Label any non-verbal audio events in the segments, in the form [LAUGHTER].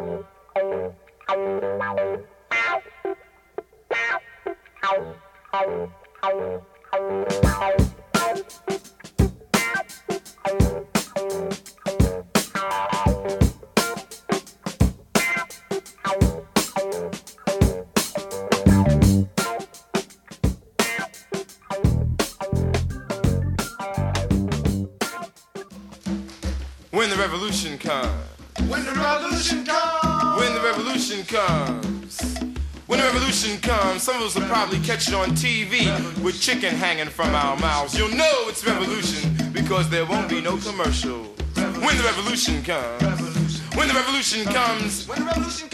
When some of us will probably catch it on TV with chicken hanging from our mouths. You'll know it's revolution because there won't be no commercial. When the revolution comes. When the revolution comes, When the revolution comes.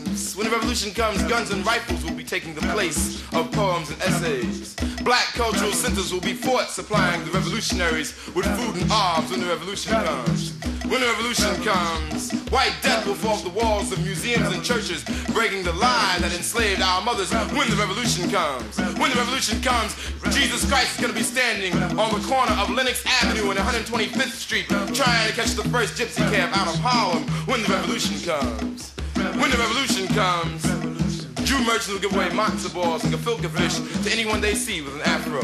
when the revolution comes, guns and rifles will be taking the place of poems and essays. Black cultural centers will be fought supplying the revolutionaries with food and arms when the revolution comes. When the revolution comes, white death will fall off the walls of museums and churches, breaking the lie that enslaved our mothers. When the revolution comes, when the revolution comes, Jesus Christ is going to be standing on the corner of Lenox Avenue and 125th Street, trying to catch the first gypsy cab out of Harlem. When the revolution comes, when the revolution comes, Jew merchants will give away matzo balls and gefilte fish to anyone they see with an afro.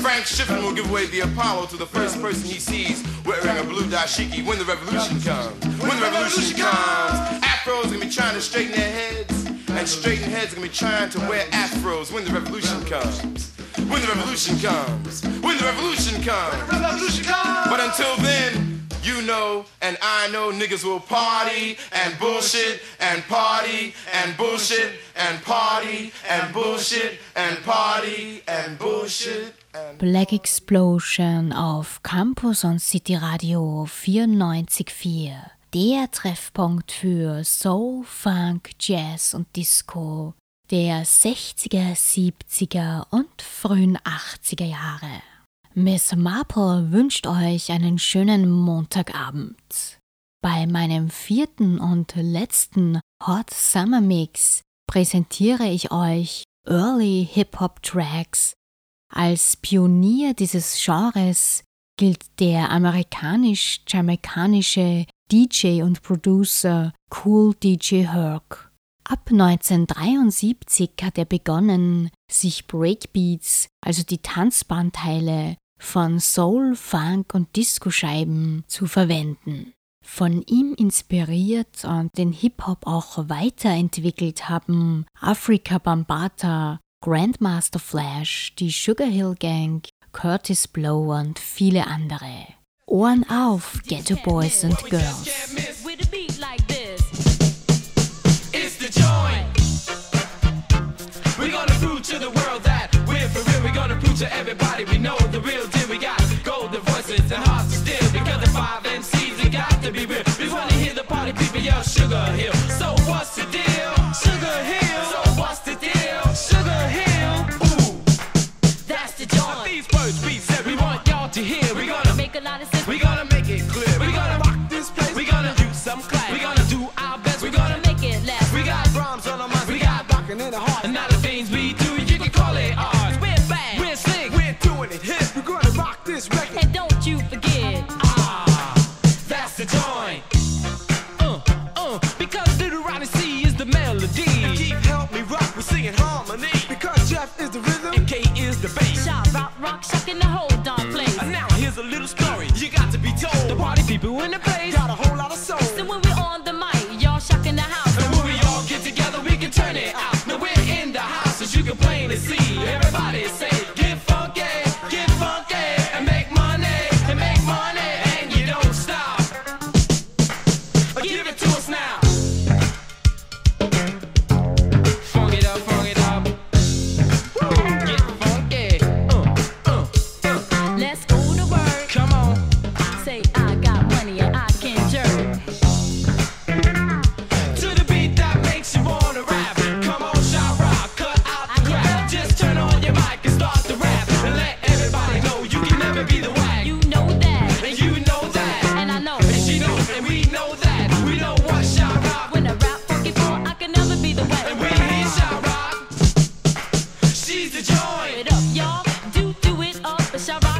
Frank Schiffman will give away the Apollo to the first person he sees wearing a blue dashiki when the revolution comes. When the revolution comes, afros gonna be trying to straighten their heads, and straighten heads gonna be trying to wear afros when the revolution comes. When the revolution comes. When the. Revolution comes. But until then, you know and I know niggas will party and bullshit and party and bullshit and party and bullshit and party and bullshit Black Explosion auf Campus und City Radio 94.4. Der Treffpunkt für Soul, Funk, Jazz und Disco der 60er, 70er und frühen 80er Jahre. Miss Marple wünscht euch einen schönen Montagabend. Bei meinem vierten und letzten Hot Summer Mix präsentiere ich euch Early Hip-Hop Tracks. Als Pionier dieses Genres gilt der amerikanisch-jamaikanische DJ und Producer Cool DJ Herc. Ab 1973 hat er begonnen, sich Breakbeats, also die Tanzbandteile von Soul, Funk und Disco-Scheiben zu verwenden. Von ihm inspiriert und den Hip-Hop auch weiterentwickelt haben Africa Bambata, Grandmaster Flash, die Sugar Hill Gang, Curtis Blow und viele andere. Ohren auf, Ghetto Boys and Girls. With a beat like this. It's the joint. We're gonna prove to the world that we're for real. We're gonna prove to everybody voices and hearts to steal. Because the five MCs, we got to be real. We wanna hear the party people yell Sugar Hill. So what's the deal? Sugar Hill.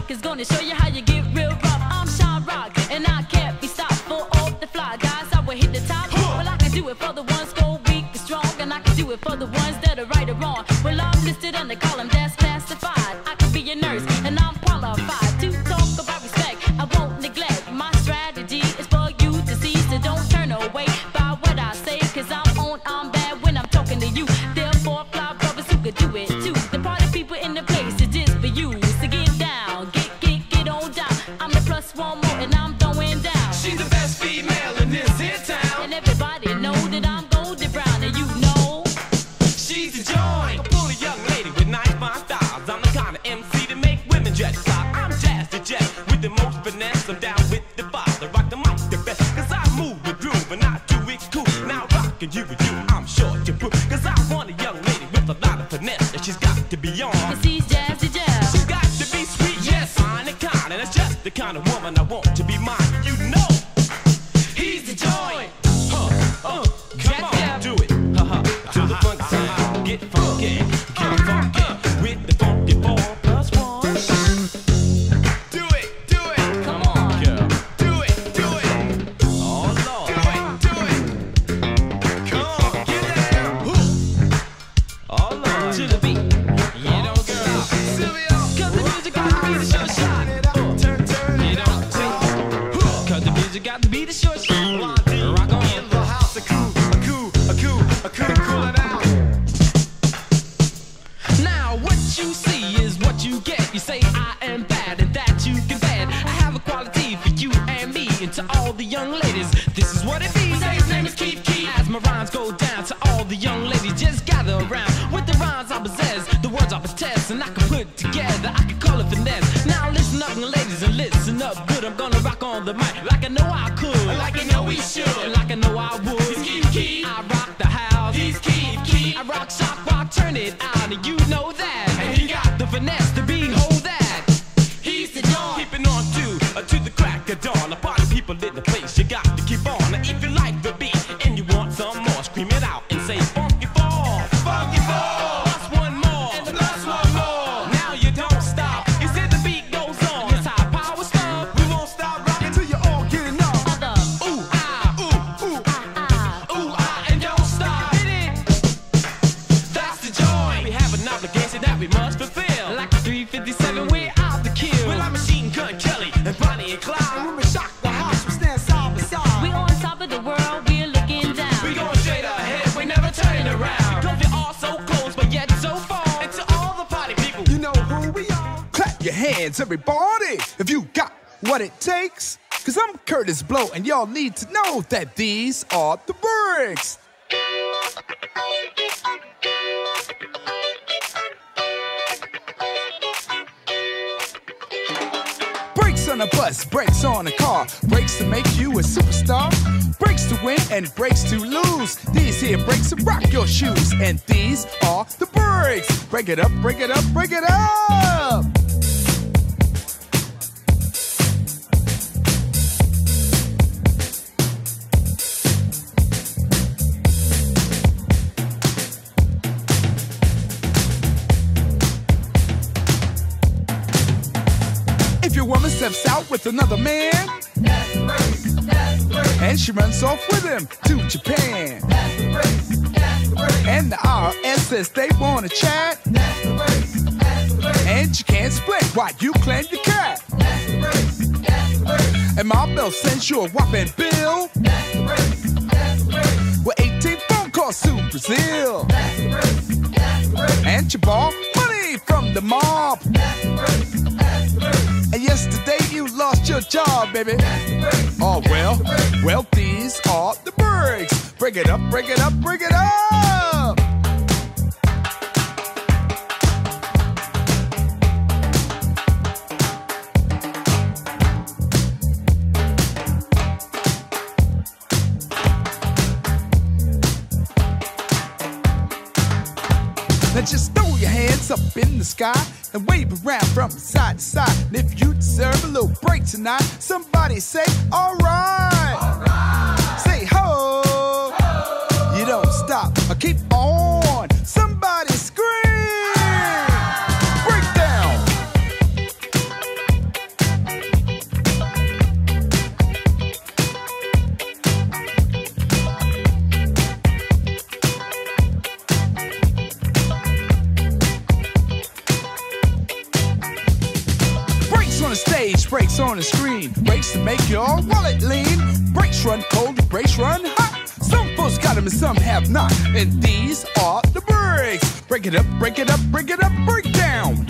rock is gonna show you how you get real rough. I'm Sha-Rock, and I can't be stopped for all the fly guys. I will hit the top. Well, I can do it for the ones score. test and I can and y'all need to know that these are the bricks. Brakes on a bus, brakes on a car, brakes to make you a superstar, brakes to win and brakes to lose. These here brakes rock your shoes, and these are the breaks. Break it up, break it up, break it up. our ancestors, they wanna chat. That's the race. That's the race. And you can't split why you claim your cat. That's the race. That's the race. And my bill sends you a whopping bill. That's the race. That's the race. With 18 phone calls to Brazil. That's the race. That's the race. And your ball money from the mob. That's the race. And yesterday you lost your job, baby. Oh well, well these are the breaks. Break it up, break it up, break it up. up in the sky and wave around from side to side. And if you deserve a little break tonight, somebody say, Alright! All right. Say ho! ho! You don't stop, I keep brakes on the screen. Brakes to make your wallet lean. Brakes run cold, brakes run hot. Some folks got them and some have not. And these are the brakes. Break it up, break it up, break it up, break down.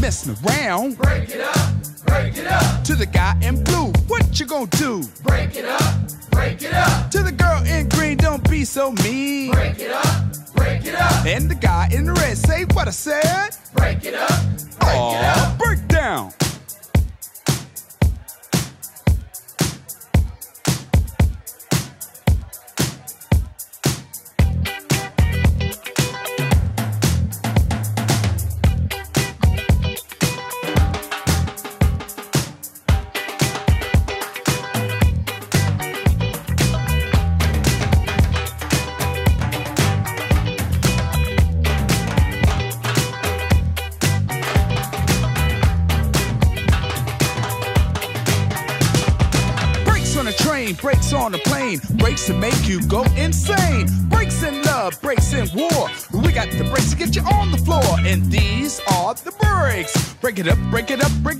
messing around. Break it up, break it up. To the guy in blue, what you gonna do? Break it up, break it up. To the girl in green, don't be so mean. Break it up, break it up. And the guy in the red, say what I said. Break it up, break Aww, it up. Break down. it up, break it up, break it up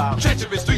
about. Treacherous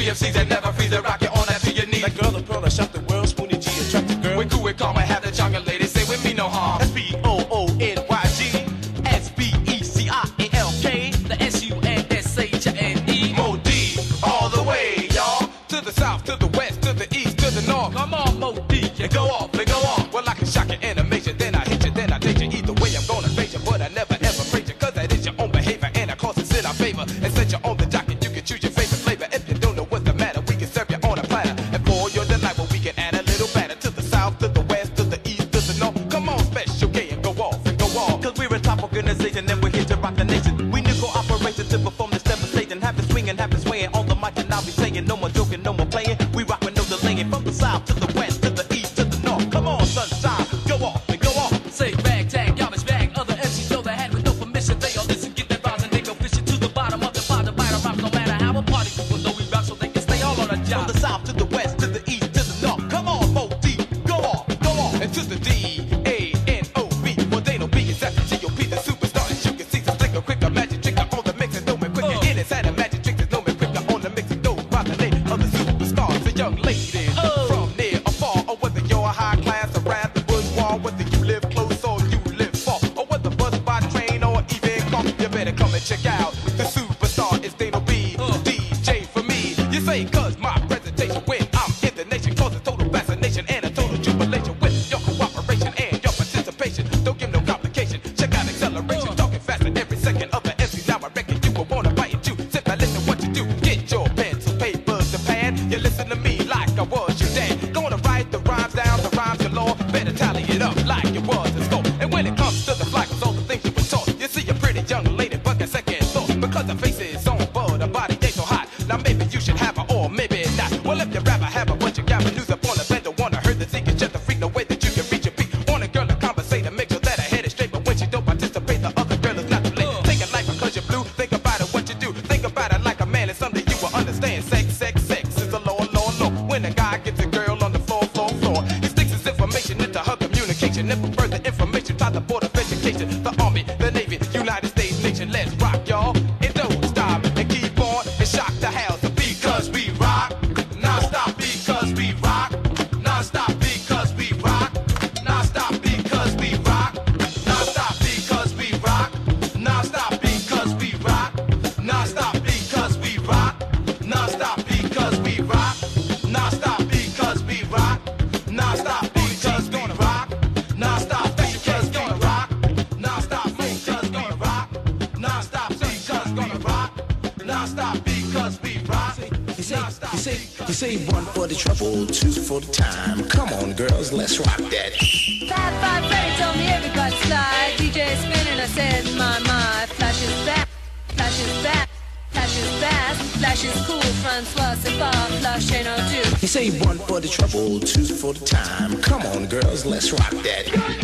Free MCs that never freeze the rock. for the time. Come on, girls, let's rock that. Five, five, Freddy told me everybody slide. DJ spinning, I said, my, my. Flashes back, flashes back. Flashes fast, flashes cool, Francois Sefar, flash ain't no do. You say one for the trouble, two for the time. Come on, girls, let's rock that.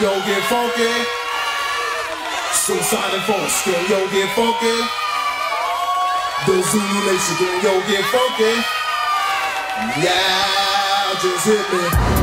yo, get funky. Suicide and funk, Get yo, get funky. The Zulu Nation, yo, get funky. Yeah, just hit me.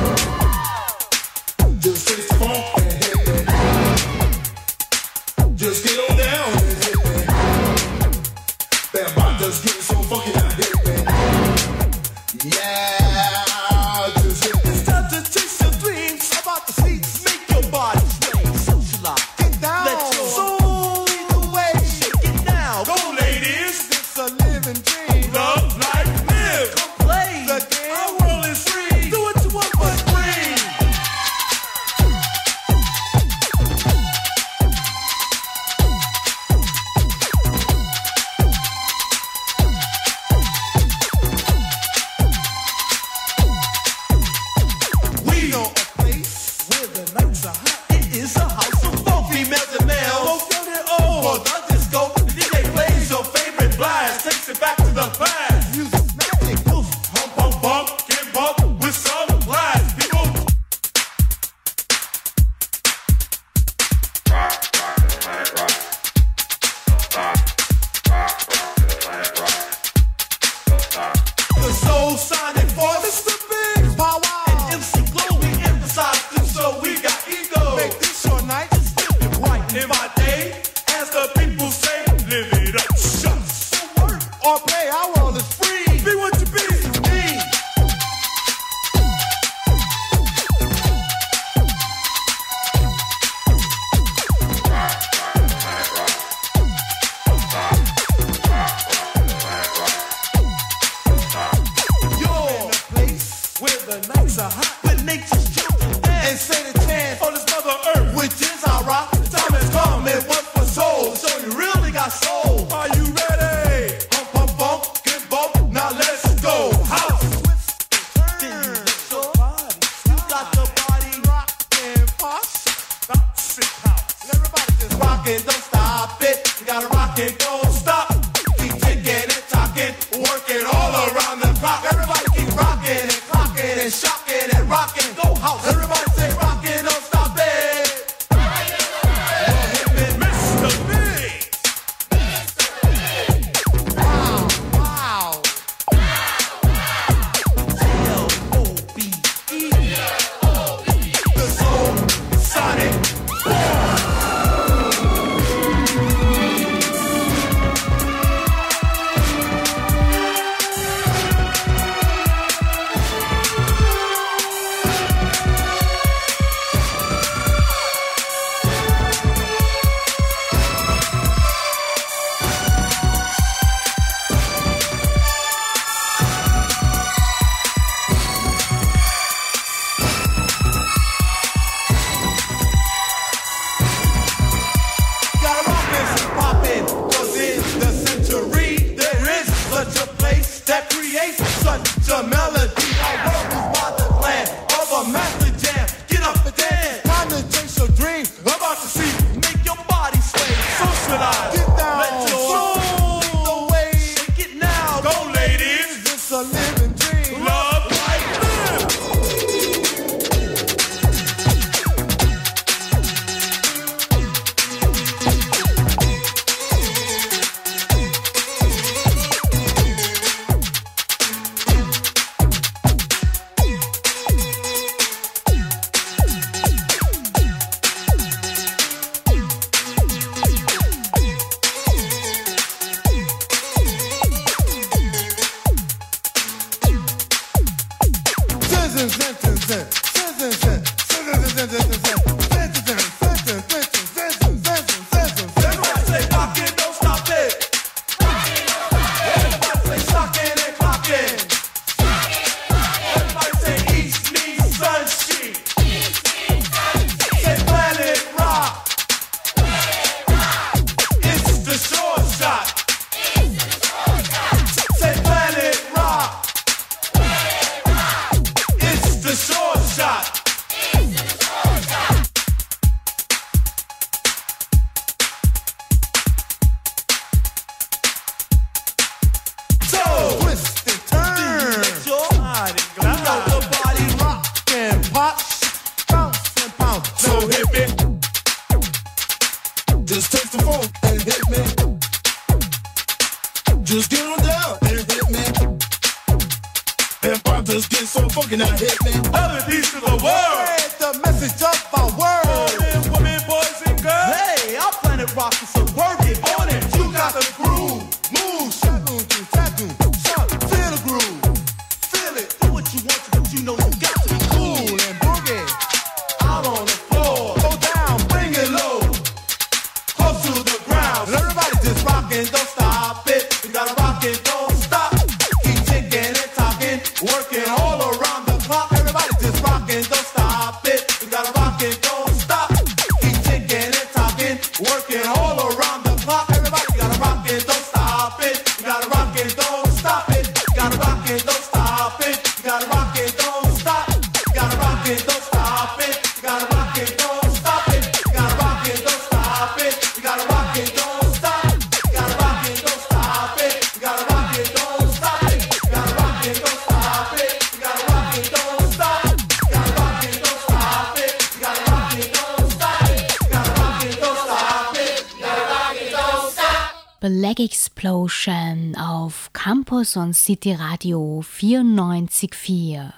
Explosion auf Campus und City Radio 94.4.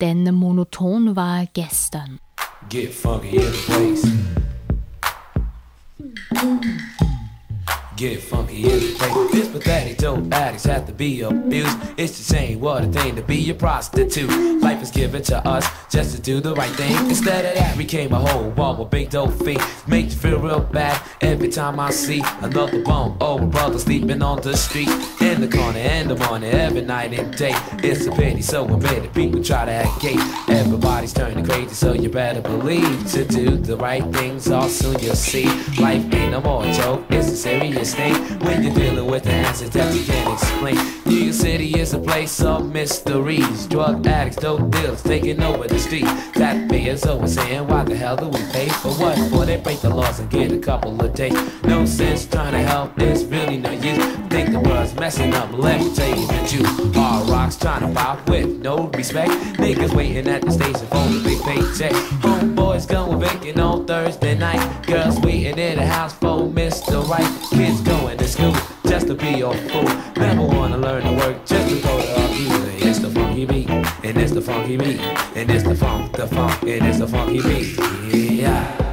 Denn monoton war gestern. Get funky in the place. Get funky in the place. This pathetic dope addicts have to be abused. It's the same what a thing to be a prostitute. Life is given to us just to do the right thing. Instead of that, we came a whole wall with big dope feet. Make you feel real bad every time I see another bum. Oh, brother sleeping on the street. In the corner, in the morning, every night and day. It's a pity, so it. People try to act gay. Everybody's turning crazy, so you better believe to do the right things. All soon you'll see. Life ain't no more joke, it's a serious thing. When you're dealing with the answers that you can't explain. New York City is a place of mysteries. Drug addicts, dope dealers taking over the street. That is always saying, why the hell do we pay for what? For they break the laws and get a couple of days. No sense trying to help, it's really no use. Think the world's messing up, let me tell you the truth. Hard rocks trying to pop with no respect. Niggas waiting at the station for the big paycheck. Homeboys going vacant on Thursday night. Girls waiting in the house for Mr. Right. Kids going to school just to be your fool. Never wanna learn to work just to go to our music. It's the funky beat, and it's the funky beat, and it's the funk, the funk, and it's the funky beat. Yeah.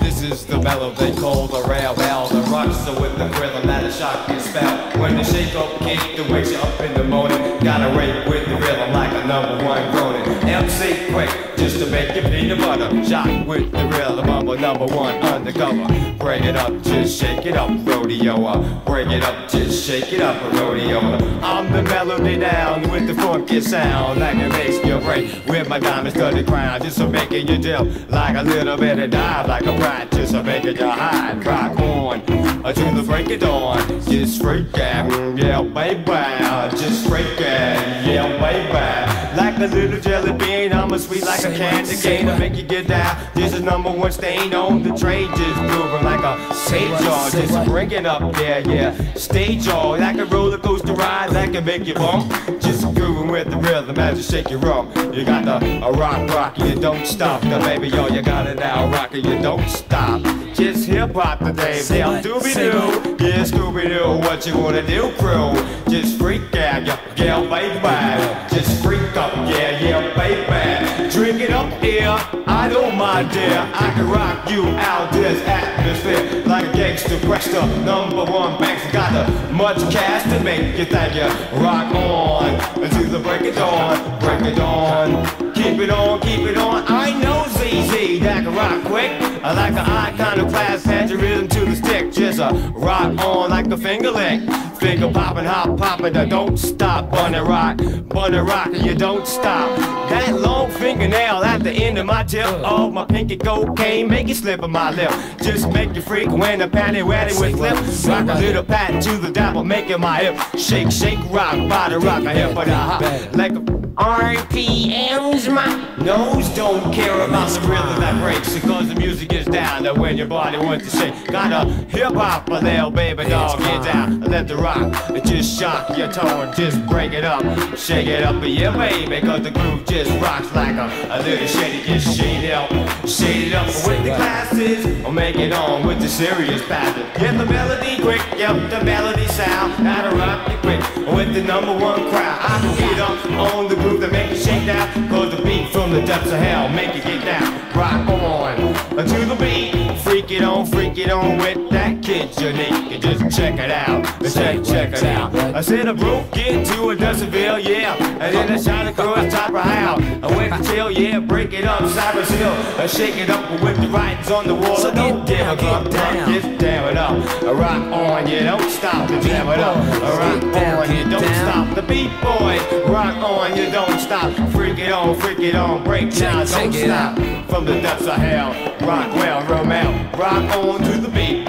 This is the mellow they call the rail bell. The rocks are with the rhythm that a shock your spell. When the shake up kick that wakes you up in the morning, gotta rate with the rhythm like a number one groaning. MC quick, just to make you peanut butter. Shock with the rhythm of a number one undercover. Bring it up, just shake it up, rodeo up. Bring it up, just shake it up, rodeo. I'm the melody down with the funky sound, like it makes your brain with my diamond studded crown, just to making you dip like a little bit of dive, like a brat, just to making you high and rock on to the break of dawn. Just freak out, yeah, baby, just freak out, yeah, baby. Like a little jelly bean, I'm a sweet like a candy cane to make you get down. This is number one stain on the trade, just moving like a sage jaw, just bringing up, yeah, yeah. Stage jaw, like a roller coaster ride that can make you bump. Just grooving with the rhythm as you shake your rump. You got the a rock rock, you don't stop. The baby, yo, you got it now, rocker, you don't stop. Just hip hop today, Dale Doobie Doo. Yeah, Scooby Doo, what you wanna do, crew? Just freak out, yeah, yeah, baby. Just freak up, yeah, yeah, baby. Drink it up here, I don't mind, dear. I can rock you out this atmosphere like a gangster prester. Number one banks got the much cash to make you think you rock on until the break of dawn, break of dawn. Keep it on, keep it on. I know ZZ that can rock quick. I like an iconoclast, patch your rhythm to the stick. Just a rock on like a finger lick. Finger popping, hop popping, the don't stop. Bunny rock, bunny rock, and you don't stop. That long fingernail at the end of my tip. Oh, my pinky cocaine, make it slip on my lip. Just make you freak when the panty wetty with flip. Rock a little pat to the dapple, making my hip. Shake, shake, rock, body rock, a hip, but a hop. Like a RPMs, my nose don't care about the rhythm that breaks because the music is down. That when your body wants to shake, got a hip hop a little baby dog, get down, let the rock, just shock your tone, just break it up, shake it up, yeah baby, cause the groove just rocks like a, a little shady, just shade it up, shade it up with the classes, or make it on with the serious pattern. Get the melody quick, yep, the melody sound, that'll rock with the number one crowd. I can get up on the groove that make it shake down, cause the beat from the depths of hell make it get down, rock on, to the beat, freak it on, freak it on with that kid. And just check it out, check, check it out. I said I broke into a Decibel, yeah, and then I shot across top of how, I went to chill, yeah, break it up, Cyrus Hill, I shake it up with the writings on the wall, so don't give a fuck, get down it up, I rock on, you don't stop, and jam it up, I rock on, you don't stop, the beat boy, rock on, you don't stop, freak it on, freak it on, break down, don't stop, from the depths of hell, rock well, Romeo, rock on to the beat,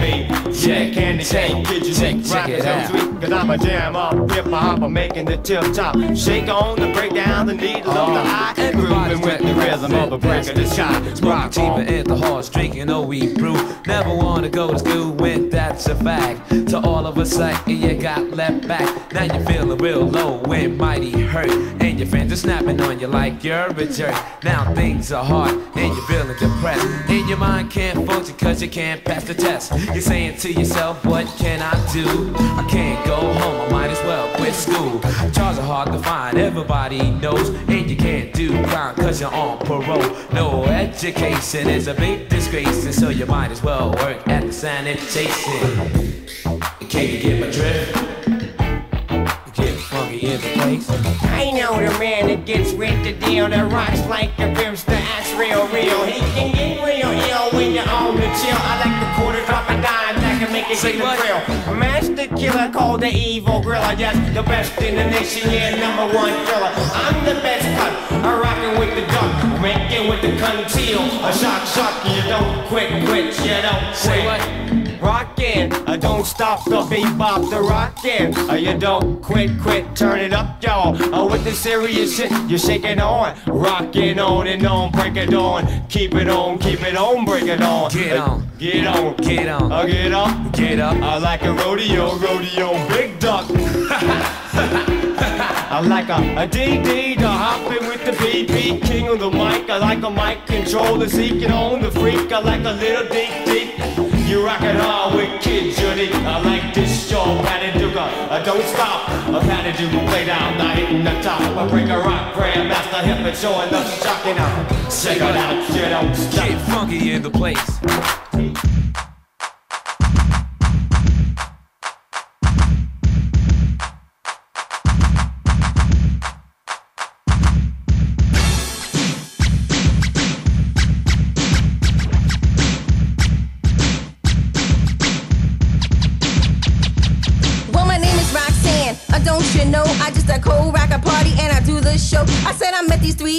yeah, candy cane, get you check, rock it so sweet, cause I'm a jam up, hip hop, I'm making the tip top, shake on the break down the needle on the uh, eye, grooving with the rhythm of a break of the shot, rock Deeper at the horse, drinking a wheat brew. Never wanna go to school when that's a fact. To all of a sudden you got left back. Now you're feeling real low and mighty hurt. And your friends are snapping on you like you're a jerk. Now things are hard and you're feeling depressed. And your mind can't function cause you can't pass the test. You're saying to yourself, what can I do? I can't go home, I might as well quit school. Jobs are hard to find, everybody knows. And you can't do crime cause you're on parole. No education is a big disgrace, and so you might as well work at the sanitation. Can you get my drift? The. I know the man that gets with the deal that rocks like a brimster, acts real, real. He can get real ill when you're on the chill. I like the quarter drop that can make it Say what? thrill. Master killer called the evil gorilla, yes, the best in the nation, yeah, number one killer. I'm the best cut, I'm rocking with the duck, making with the conceal. A shock, shock, you don't quit, quit, you don't quit. Say what? Rockin', uh, don't stop the bebop, the rockin'. Uh, you don't quit, quit, turn it up, y'all. Uh, with the serious shit, you're shaking on, rockin' on and on, break it on, keep it on, keep it on, break it on. Get on. get on, Get on. uh, get up, Get up. I like a rodeo, rodeo, big duck. [LAUGHS] I like a, a DD to hopping with the BB king on the mic. I like a mic controller seeking on the freak. I like a little deep deep. You rockin' hard with Kid Judy. I like this show, Patty Duke. I uh, don't stop. A Patty Duke play down, I hitting the top. I break a rock, grandmaster hip and showing the shocking out. Check it out, you don't stop. Get funky in the place.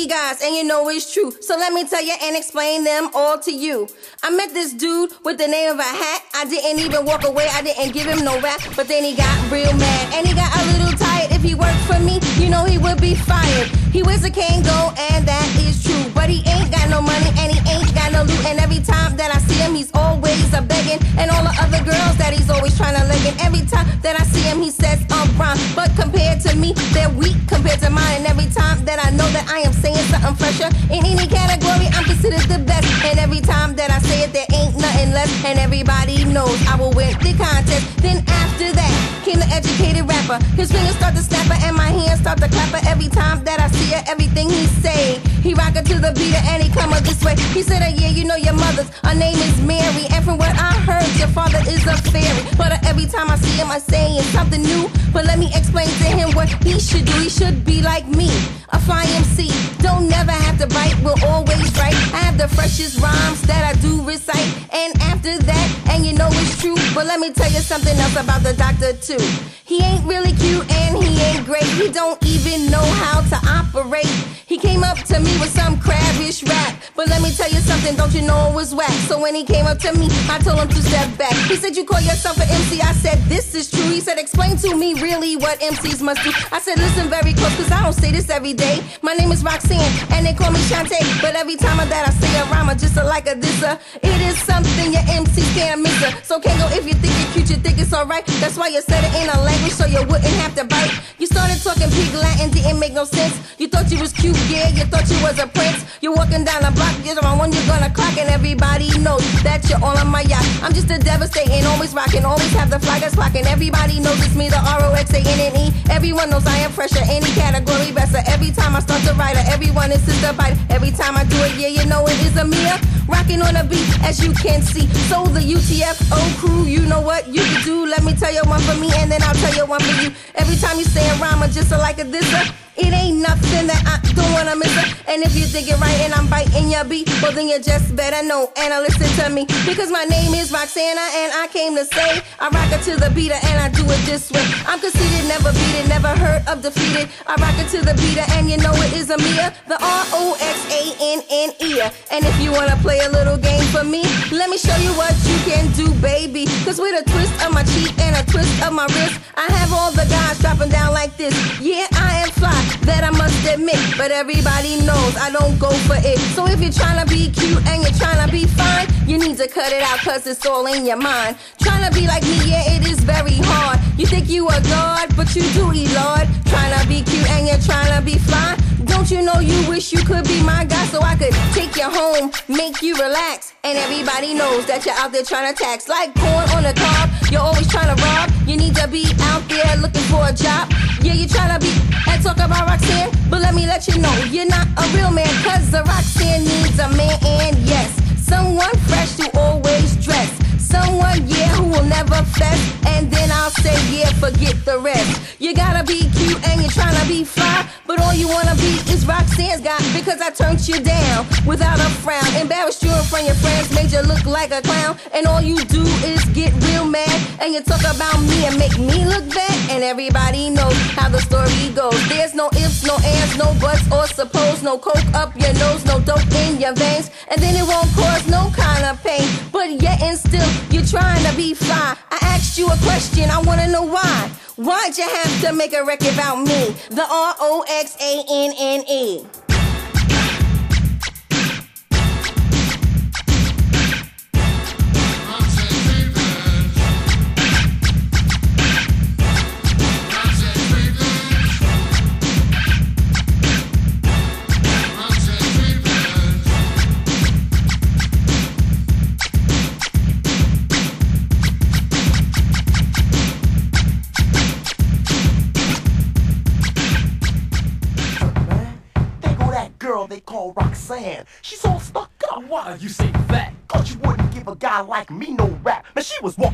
Guys and you know it's true. So let me tell you and explain them all to you. I met this dude with the name of a hat. I didn't even walk away. I didn't give him no rap. But then he got real mad and he got a little tired. If he worked for me, you know he would be fired. He wears a Kangol and that is true. But he ain't got no money and he ain't got no loot. And every time that I see him, he's always a begging. And all the other girls that he's always trying to leg in. Every time that I see him, he says I'm wrong. But compared to me, they're weak compared to mine. And every time that I know that I am saying something fresher in any category, I'm considered the best. And every time that I say it, there ain't nothing left. And everybody knows I will win the contest. Then after that educated rapper. His fingers start to snapper and my hands start to clapper every time that I see it. Everything he say, he rock it to the beat and he come up this way. He said, uh, "Yeah, you know your mother's. Her name is Mary, and from what I heard, your father is a fairy." But every time I see him, I saying something new. But let me explain to him what he should do. He should be like me, a fly MC. Don't never have to bite, will always write. I have the freshest rhymes that I do recite. And after that, and you know it's true. But let me tell you something else about the doctor too. He ain't really cute and he ain't great. He don't even know how to operate. He came up to me with some crabbish rap. But let me tell you something, don't you know it was whack? So when he came up to me, I told him to step back. He said, You call yourself an MC? I said, This is true. He said, Explain to me really what MCs must do. I said, Listen very close, cause I don't say this every day. My name is Roxanne, and they call me Shanté. But every time I that I say a rhyme, I just like a disser. It is something your MC can't miss her. So Kangol, if you think you're cute, you think it's alright. That's why you said it in a language so you wouldn't have to bite. You started talking pig Latin, didn't make no sense. You thought you was cute, yeah, you thought you was a prince. You're walking down the block, you're the one you're gonna clock, and everybody knows that you're all on my yacht. I'm just a devastating, always rocking, always have the flaggers clocking. Everybody knows it's me, the R O X A N N E. Everyone knows I am fresher, any category better. Every time I start to write it, everyone is sister bite. Every time I do it, yeah, you know it is a Mia. Rocking on a beat, as you can see. So the UTFO crew, you know what you can do. Let me tell you one for me, and then I'll tell you one for you. Every time you say a rhyme, or just like a disser. It ain't nothing that I don't wanna miss. And if you think it right and I'm biting your beat, well then you just better know and I listen to me. Because my name is Roxana and I came to say I rock it to the beater and I do it this way. I'm conceited, never beat it, never heard of defeated. I rock it to the beater and you know it is a Mia, the R-O-X-A-N-N-E. And if you wanna play a little game for me, let me show you what you can do, baby. Cause with a twist of my cheek and a twist of my wrist, I have all the guys dropping down like this. Yeah, I am fly that I must admit, but everybody knows I don't go for it. So if you're trying to be cute and you're trying to be fine, you need to cut it out cause it's all in your mind. Trying to be like me, yeah, it is very hard. You think you are god, but you do eat lord. Trying to be cute and you're trying to be fly. Don't you know you wish you could be my guy so I could take you home, make you relax. And everybody knows that you're out there trying to tax like corn on a cob. You're always trying to rob. You need to be out there looking for a job. Yeah, you're trying to be and talk about Roxanne, but let me let you know you're not a real man. Cause a Roxanne needs a man, and yes, someone fresh to always dress. Someone, yeah, who will never fess. And then I'll say, yeah, forget the rest. You gotta be cute and you're trying to be fly. But all you wanna be is Roxanne's guy. Because I turned you down without a frown. Embarrassed you in front of your friends, made you look like a clown. And all you do is get real mad. And you talk about me and make me look bad. And everybody knows how the story goes. There's no ifs, no ands, no buts or suppose. No coke up your nose, no dope in your veins. And then it won't cause no kind of pain. But yet and still, you're trying to be fly. I asked you a question, I wanna know why. Why'd you have to make a record about me? The R O X A N N E.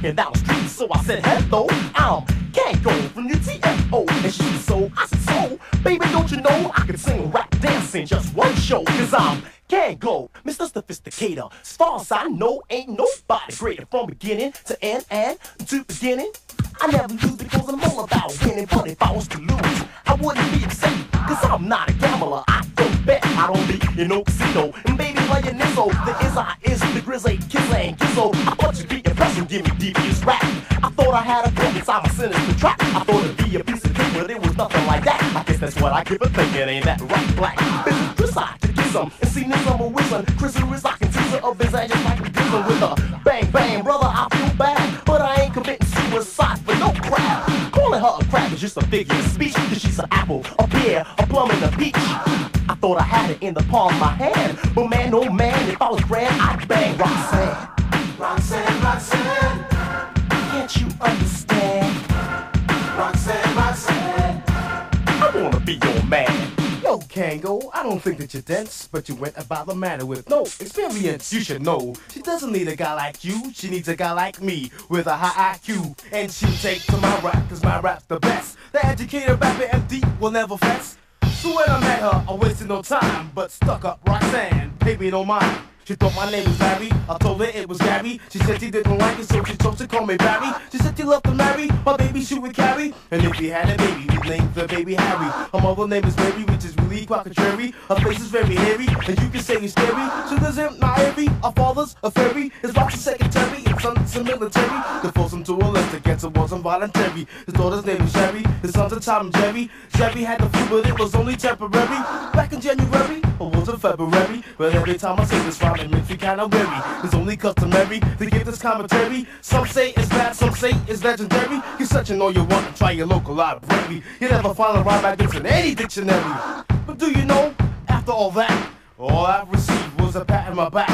walking down the street, so I said, hello, I'm Kangol from UTFO. And she said, so, I said, so, baby, don't you know I can sing, rap, dance in just one show? Cause I'm Kangol, Mr. Sophisticator. As far as I know, ain't nobody greater from beginning to end and to beginning. I never lose because I'm all about winning, but if I was to lose, I wouldn't be upset. Cause I'm not a gambler, I don't bet, I don't be in no casino. And baby, playing Nizzo, the is I is the grizzly, kiss and. I thought you'd be impressed and give me devious rap. I thought I had a book inside my sinister trap. I thought it'd be a piece of cake, but it was nothing like that. I guess that's what I give a thinking, ain't that right, black? Bitch, decide to get some and see this with some. Chris is I can tease her of his just like a diesel with a bang bang, brother. I feel bad, but I ain't committing suicide for no crap. Calling her a crap is just a figure of speech. Cause she's an apple, a pear, a plum, and a peach. I thought I had it in the palm of my hand, but man, oh man, if I was grand, I'd bang Roxanne. Roxanne, Roxanne, Kangol, I don't think that you're dense, but you went about the matter with no experience. You should know. She doesn't need a guy like you, she needs a guy like me with a high IQ. And she'll take to my rap, cause my rap's the best. The educated rapper MD will never fess. So when I met her, I wasted no time, but stuck up Roxanne, paid me no mind. She thought my name was Barry. I told her it was Gabby. She said she didn't like it, so she chose to call me Barry. She said she loved to marry my baby she would carry. And if we had a baby, we'd name the baby Harry. Her mother name is Mary, which is really quite contrary. Her face is very hairy, and you can say it's scary. She lives in Miami. Our father's a fairy. His wife's a secretary. His son's a military. To force him to a list against it wasn't voluntary. His daughter's name is Sherry. His son's a Tom and Jerry. Jerry had the flu, but it was only temporary. Back in January, or was it February? But every time I say this rhyme, it makes me kinda weary. It's only customary to give this commentary. Some say it's bad, some say it's legendary. You searching all you want to try your local library. You never find a rhyme like this in any dictionary. But do you know, after all that, all I received was a pat on my back.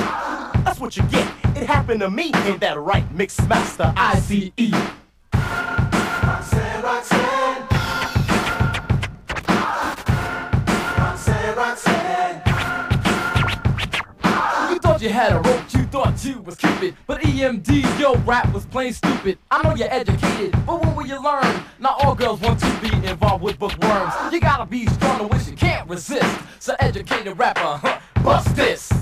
That's what you get. It happened to me. Ain't that right, Mix Master ICE? Roxanne, Roxanne. Roxanne, Roxanne. You thought you had a rope, thought you was Cupid. But EMDs, your rap was plain stupid. I know you're educated, but when will you learn? Not all girls want to be involved with bookworms. You gotta be strong to which you can't resist. So educated rapper, huh, bust this.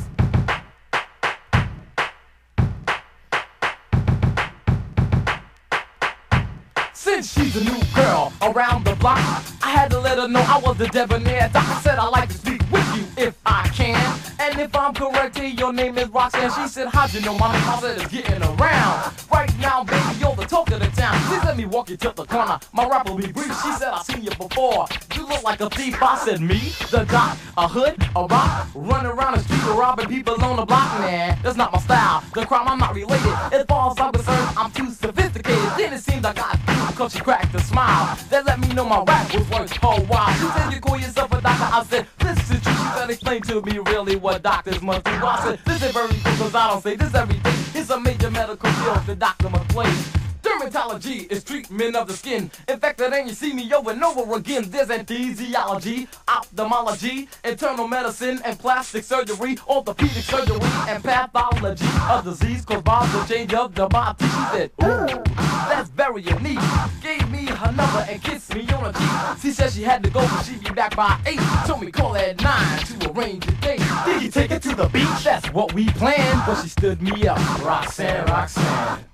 Since she's a new girl around the block, I had to let her know I was the debonair. doc. I said I'd like to speak with you if I can. And if I'm correct, hey, your name is Roxanne. She said, How'd you know my name? I It's getting around. Right now, baby, you're the talk of the town. Please let me walk you to the corner. My rap will be brief. She said, I've seen you before. You look like a thief. I said, Me? The doc? A hood? A rock? Run around the street robbing people on the block? man. that's not my style. The crime, I'm not related. As far as I'm concerned, I'm too sophisticated. Then it seems I got because she cracked a smile. That let me know my rap was worth a while. She said, You call yourself a doctor? I said, This is true. She said, Explain to me really what doctors must do. I said, This is very because I don't say this every day. It's a major medical field the doctor must play. Dermatology is treatment of the skin. in Infected and you see me over and over again. There's anesthesiology, ophthalmology, internal medicine and plastic surgery, orthopedic surgery and pathology of disease caused by the change of the body. She said, Ooh, that's very unique. Gave me her number and kissed me on the cheek. She said she had to go, but she'd be back by eight. Told me call at nine to arrange a date. Did you take it to the beach? That's what we planned. But she stood me up. Roxanne, Roxanne.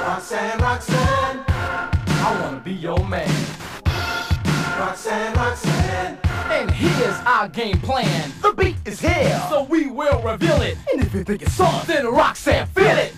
Roxanne, Roxanne. I wanna be your man. Roxanne, Roxanne. And here's our game plan. The beat is here, so we will reveal it. And if you think it's soft, then Roxanne, feel it.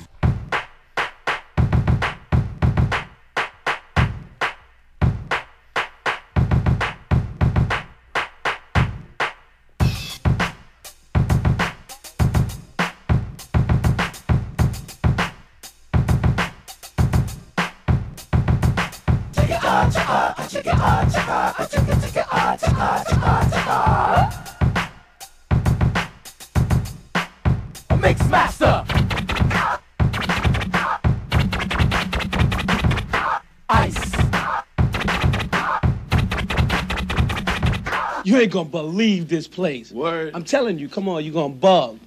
Gonna believe this place. Word. I'm telling you, come on, you gonna bug.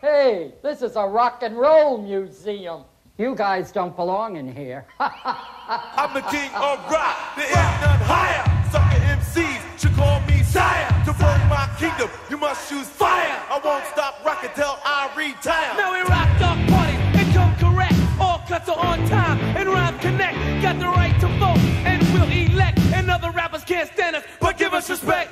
Hey, this is a rock and roll museum. You guys don't belong in here. [LAUGHS] I'm the king of rock. There is none higher. Sucker MCs should call me sire. To run my kingdom, you must choose fire. I won't stop rocking till I retire. Now we rock dog parties and come correct. All cuts are on time and rhymes connect. Got the right to vote and we'll elect. And other rappers can't stand us, but give us respect.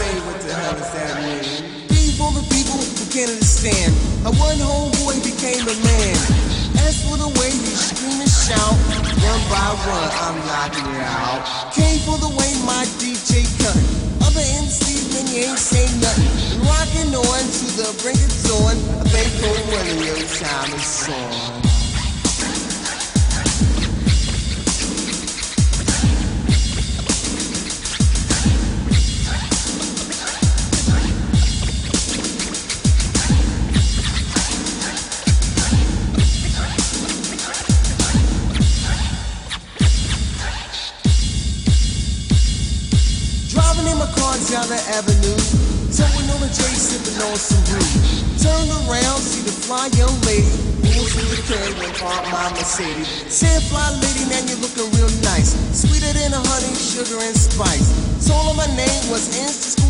Say, what the hell does that mean? Green for the people who can't understand. How one homeboy became a man. As for the way you scream and shout, one by one I'm knocking you out. Came for the way my DJ cut. Other MCs, man, you ain't saying nothing. Rocking on to the brink of dawn. I think Code Money, your time is on. Avenue, towing on a J, sipping on some brew. Turned around, see the fly young lady, pulls in the curb and park my Mercedes. Said, fly lady, now you looking real nice, sweeter than honey, sugar and spice. Told her my name was Insta Schoolly D,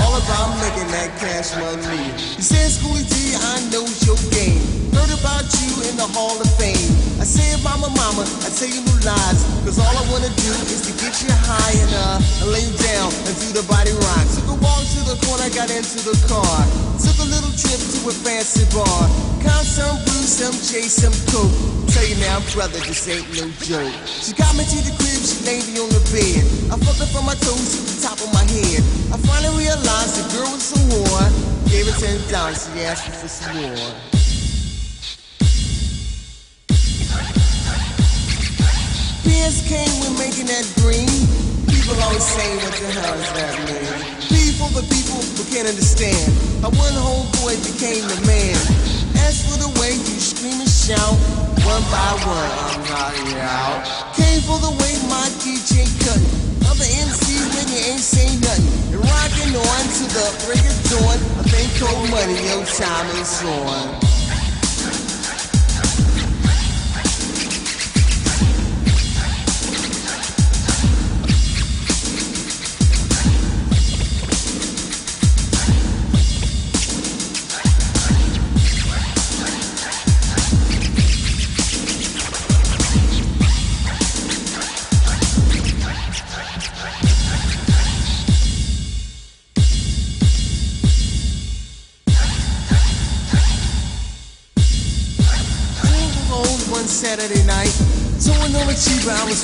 all about making that cash money. He said, Schoolly D, I know your game. Heard about you in the Hall of Fame. I said, Mama, Mama, I tell you no lies. Cause all I wanna do is to get you high and uh, and lay you down and do the body rock. Took a walk to the corner, got into the car. Took a little trip to a fancy bar. Count some brew, some J, some coke. Tell you now, brother, this ain't no joke. She got me to the crib, she laid me on the bed. I fucked her from my toes to the top of my head. I finally realized the girl was a whore. Gave her ten dollars, she asked me for some more. Came with making that green. People always say, what the hell is that mean? P for the people who can't understand. How one homeboy became the man. As for the way you scream and shout, one by one, I'm you out. Came for the way my DJ cut. Other MCs when you ain't say nothing. And rocking on to the break of dawn. I think Code Money, your time is on.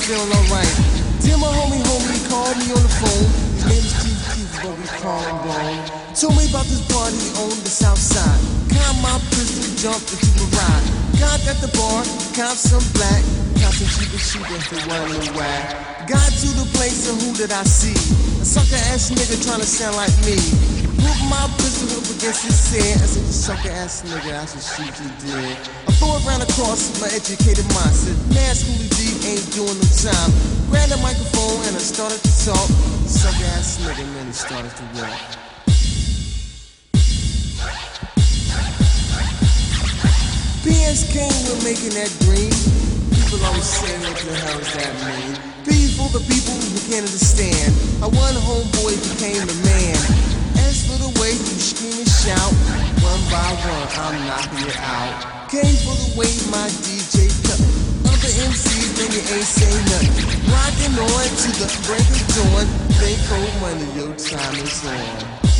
Feeling alright. Till my homie, homie he called me on the phone. His name is Chief Keith, but we call him Bone. Told me about this party on the south side. Count my pistol, jumped into the ride. Got at the bar, count some black, count some cheaper, for one in the whack. Got to the place, and who did I see? A sucker ass nigga trying to sound like me. Put my pistol up against his head. I said, you sucker ass nigga, I should shoot you dead. I throw it round across my educated mind. Said, man, Schoolly D ain't doing no time. Grabbed the microphone and I started to talk. Sucker ass nigga, man, he started to walk. PS came with making that green. People always say, what the hell does that mean? P for the people who can't understand. How one homeboy became the man. As for the way you scream and shout, one by one I'm knocking you out. Came for the way my DJ Other MCs when you ain't say nothing. Rocking on to the break of dawn. Think Code Money, your time is on.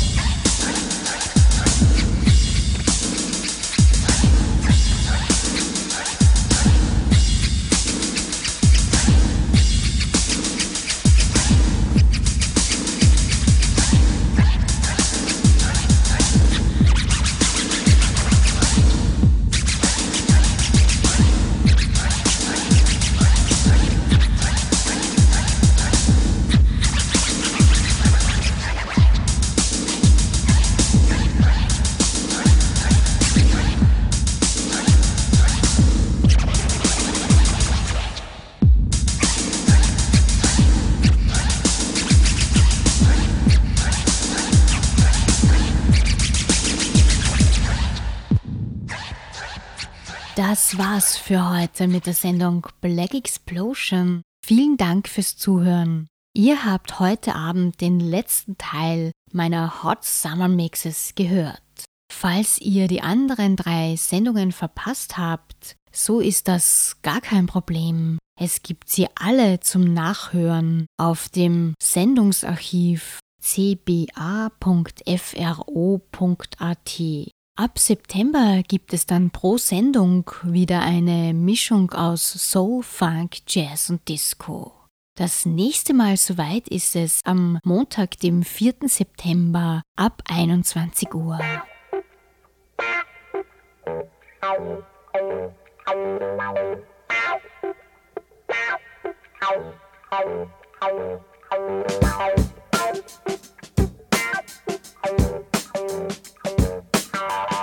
Das war's für heute mit der Sendung Black Explosion. Vielen Dank fürs Zuhören. Ihr habt heute Abend den letzten Teil meiner Hot Summer Mixes gehört. Falls ihr die anderen drei Sendungen verpasst habt, so ist das gar kein Problem. Es gibt sie alle zum Nachhören auf dem Sendungsarchiv cba.fro.at. Ab September gibt es dann pro Sendung wieder eine Mischung aus Soul, Funk, Jazz und Disco. Das nächste Mal soweit ist es am Montag, dem 4. September ab 21 Uhr. Bye.